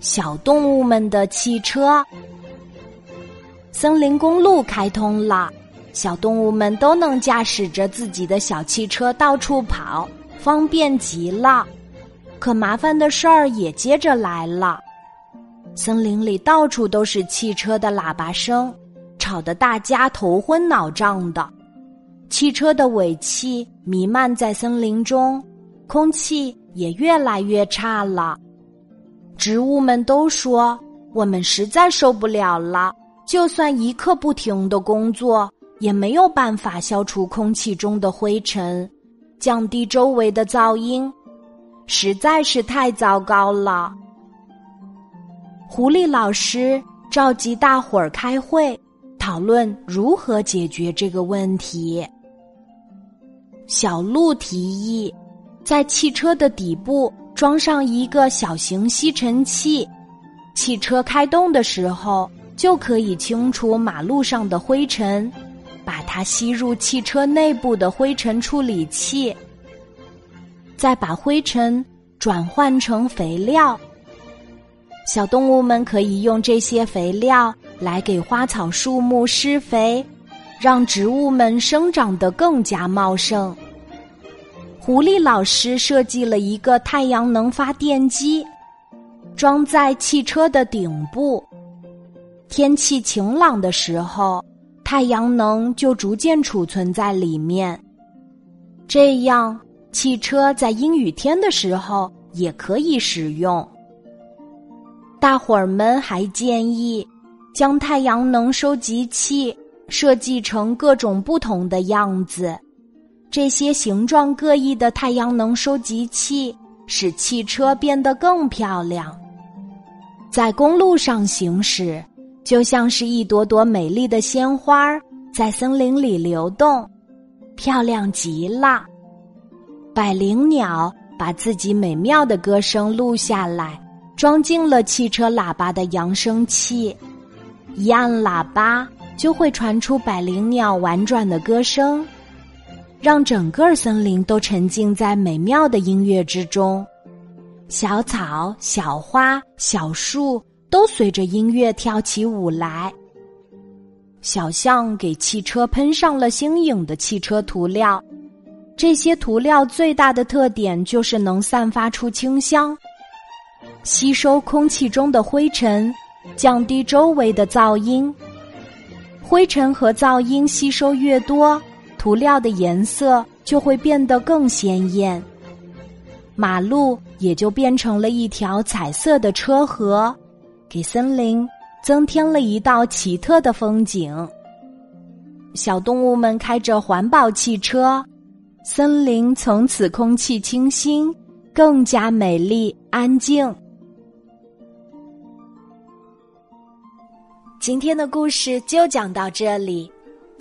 小动物们的汽车。森林公路开通了，小动物们都能驾驶着自己的小汽车到处跑，方便极了。可麻烦的事儿也接着来了，森林里到处都是汽车的喇叭声，吵得大家头昏脑胀的。汽车的尾气弥漫在森林中，空气也越来越差了。植物们都说：“我们实在受不了了，就算一刻不停的工作，也没有办法消除空气中的灰尘，降低周围的噪音。”实在是太糟糕了。狐狸老师召集大伙儿开会，讨论如何解决这个问题。小鹿提议，在汽车的底部装上一个小型吸尘器，汽车开动的时候就可以清除马路上的灰尘，把它吸入汽车内部的灰尘处理器。再把灰尘转换成肥料，小动物们可以用这些肥料来给花草树木施肥，让植物们生长得更加茂盛。狐狸老师设计了一个太阳能发电机，装在汽车的顶部。天气晴朗的时候，太阳能就逐渐储存在里面，这样。汽车在阴雨天的时候也可以使用。大伙儿们还建议将太阳能收集器设计成各种不同的样子，这些形状各异的太阳能收集器使汽车变得更漂亮。在公路上行驶，就像是一朵朵美丽的鲜花在森林里流动，漂亮极了。百灵鸟把自己美妙的歌声录下来，装进了汽车喇叭的扬声器。一按喇叭，就会传出百灵鸟婉转的歌声，让整个森林都沉浸在美妙的音乐之中。小草、小花、小树都随着音乐跳起舞来。小象给汽车喷上了新颖的汽车涂料。这些涂料最大的特点就是能散发出清香，吸收空气中的灰尘，降低周围的噪音。灰尘和噪音吸收越多，涂料的颜色就会变得更鲜艳，马路也就变成了一条彩色的车河，给森林增添了一道奇特的风景。小动物们开着环保汽车。森林从此空气清新，更加美丽安静。今天的故事就讲到这里，